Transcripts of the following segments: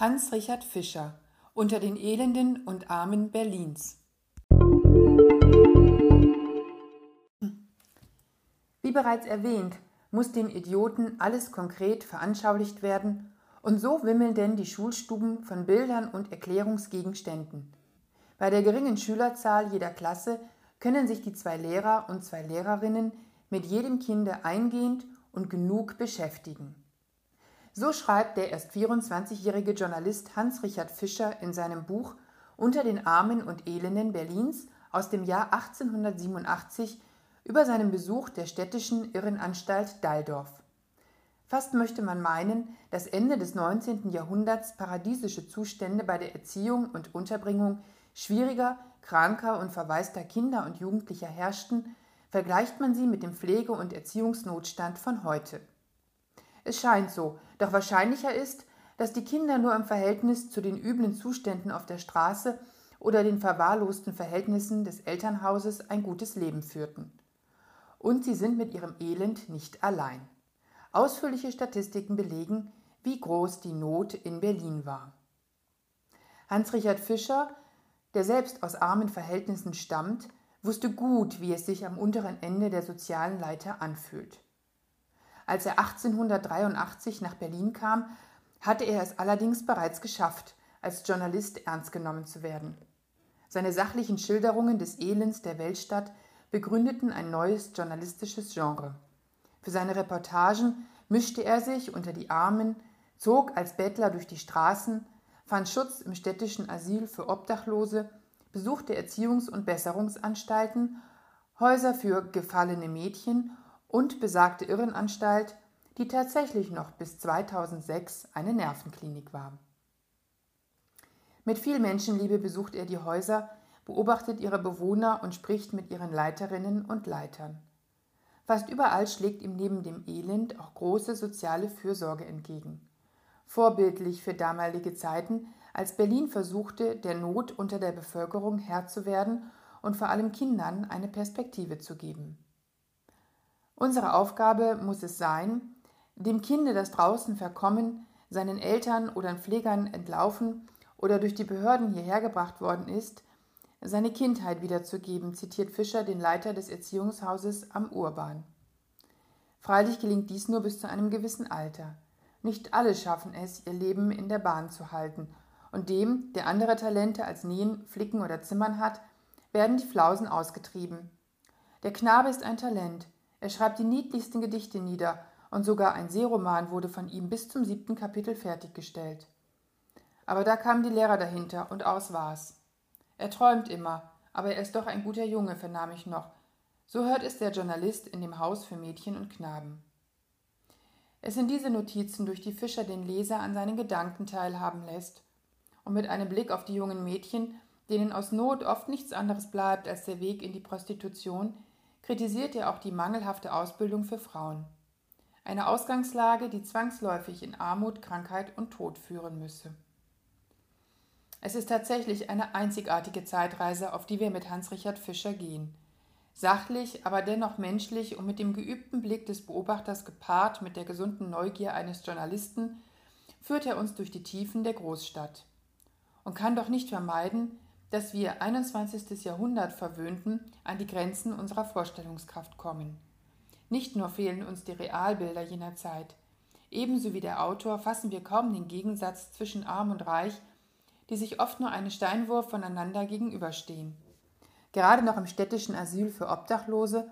Hans Richard Fischer Unter den Elenden und Armen Berlins Wie bereits erwähnt, muss den Idioten alles konkret veranschaulicht werden, und so wimmeln denn die Schulstuben von Bildern und Erklärungsgegenständen. Bei der geringen Schülerzahl jeder Klasse können sich die zwei Lehrer und zwei Lehrerinnen mit jedem Kinde eingehend und genug beschäftigen. So schreibt der erst 24-jährige Journalist Hans-Richard Fischer in seinem Buch Unter den Armen und Elenden Berlins aus dem Jahr 1887 über seinen Besuch der städtischen Irrenanstalt Dalldorf. Fast möchte man meinen, dass Ende des 19. Jahrhunderts paradiesische Zustände bei der Erziehung und Unterbringung schwieriger, kranker und verwaister Kinder und Jugendlicher herrschten, vergleicht man sie mit dem Pflege- und Erziehungsnotstand von heute. Es scheint so, doch wahrscheinlicher ist, dass die Kinder nur im Verhältnis zu den üblen Zuständen auf der Straße oder den verwahrlosten Verhältnissen des Elternhauses ein gutes Leben führten. Und sie sind mit ihrem Elend nicht allein. Ausführliche Statistiken belegen, wie groß die Not in Berlin war. Hans-Richard Fischer, der selbst aus armen Verhältnissen stammt, wusste gut, wie es sich am unteren Ende der sozialen Leiter anfühlt. Als er 1883 nach Berlin kam, hatte er es allerdings bereits geschafft, als Journalist ernst genommen zu werden. Seine sachlichen Schilderungen des Elends der Weltstadt begründeten ein neues journalistisches Genre. Für seine Reportagen mischte er sich unter die Armen, zog als Bettler durch die Straßen, fand Schutz im städtischen Asyl für Obdachlose, besuchte Erziehungs- und Besserungsanstalten, Häuser für gefallene Mädchen und besagte Irrenanstalt, die tatsächlich noch bis 2006 eine Nervenklinik war. Mit viel Menschenliebe besucht er die Häuser, beobachtet ihre Bewohner und spricht mit ihren Leiterinnen und Leitern. Fast überall schlägt ihm neben dem Elend auch große soziale Fürsorge entgegen. Vorbildlich für damalige Zeiten, als Berlin versuchte, der Not unter der Bevölkerung Herr zu werden und vor allem Kindern eine Perspektive zu geben. Unsere Aufgabe muss es sein, dem Kinde, das draußen verkommen, seinen Eltern oder Pflegern entlaufen oder durch die Behörden hierher gebracht worden ist, seine Kindheit wiederzugeben, zitiert Fischer den Leiter des Erziehungshauses am Urban. Freilich gelingt dies nur bis zu einem gewissen Alter. Nicht alle schaffen es, ihr Leben in der Bahn zu halten, und dem, der andere Talente als Nähen, Flicken oder Zimmern hat, werden die Flausen ausgetrieben. Der Knabe ist ein Talent, er schreibt die niedlichsten Gedichte nieder, und sogar ein Seeroman wurde von ihm bis zum siebten Kapitel fertiggestellt. Aber da kamen die Lehrer dahinter, und aus war's. Er träumt immer, aber er ist doch ein guter Junge, vernahm ich noch. So hört es der Journalist in dem Haus für Mädchen und Knaben. Es sind diese Notizen, durch die Fischer den Leser an seinen Gedanken teilhaben lässt. Und mit einem Blick auf die jungen Mädchen, denen aus Not oft nichts anderes bleibt als der Weg in die Prostitution, kritisiert er auch die mangelhafte Ausbildung für Frauen. Eine Ausgangslage, die zwangsläufig in Armut, Krankheit und Tod führen müsse. Es ist tatsächlich eine einzigartige Zeitreise, auf die wir mit Hans-Richard Fischer gehen. Sachlich, aber dennoch menschlich und mit dem geübten Blick des Beobachters gepaart mit der gesunden Neugier eines Journalisten, führt er uns durch die Tiefen der Großstadt. Und kann doch nicht vermeiden, dass wir 21. Jahrhundert verwöhnten an die Grenzen unserer Vorstellungskraft kommen. Nicht nur fehlen uns die Realbilder jener Zeit, ebenso wie der Autor fassen wir kaum den Gegensatz zwischen arm und reich, die sich oft nur einen Steinwurf voneinander gegenüberstehen. Gerade noch im städtischen Asyl für Obdachlose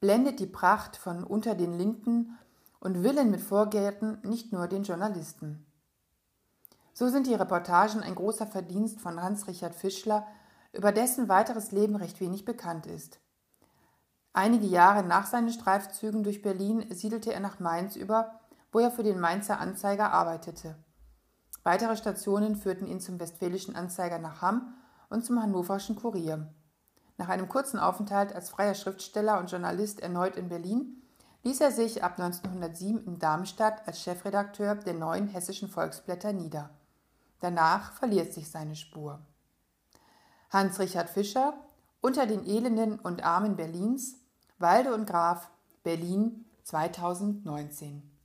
blendet die Pracht von unter den Linden und Villen mit Vorgärten nicht nur den Journalisten. So sind die Reportagen ein großer Verdienst von Hans-Richard Fischler, über dessen weiteres Leben recht wenig bekannt ist. Einige Jahre nach seinen Streifzügen durch Berlin siedelte er nach Mainz über, wo er für den Mainzer Anzeiger arbeitete. Weitere Stationen führten ihn zum Westfälischen Anzeiger nach Hamm und zum Hannoverschen Kurier. Nach einem kurzen Aufenthalt als freier Schriftsteller und Journalist erneut in Berlin ließ er sich ab 1907 in Darmstadt als Chefredakteur der neuen hessischen Volksblätter nieder. Danach verliert sich seine Spur. Hans-Richard Fischer Unter den Elenden und Armen Berlins, Walde und Graf, Berlin 2019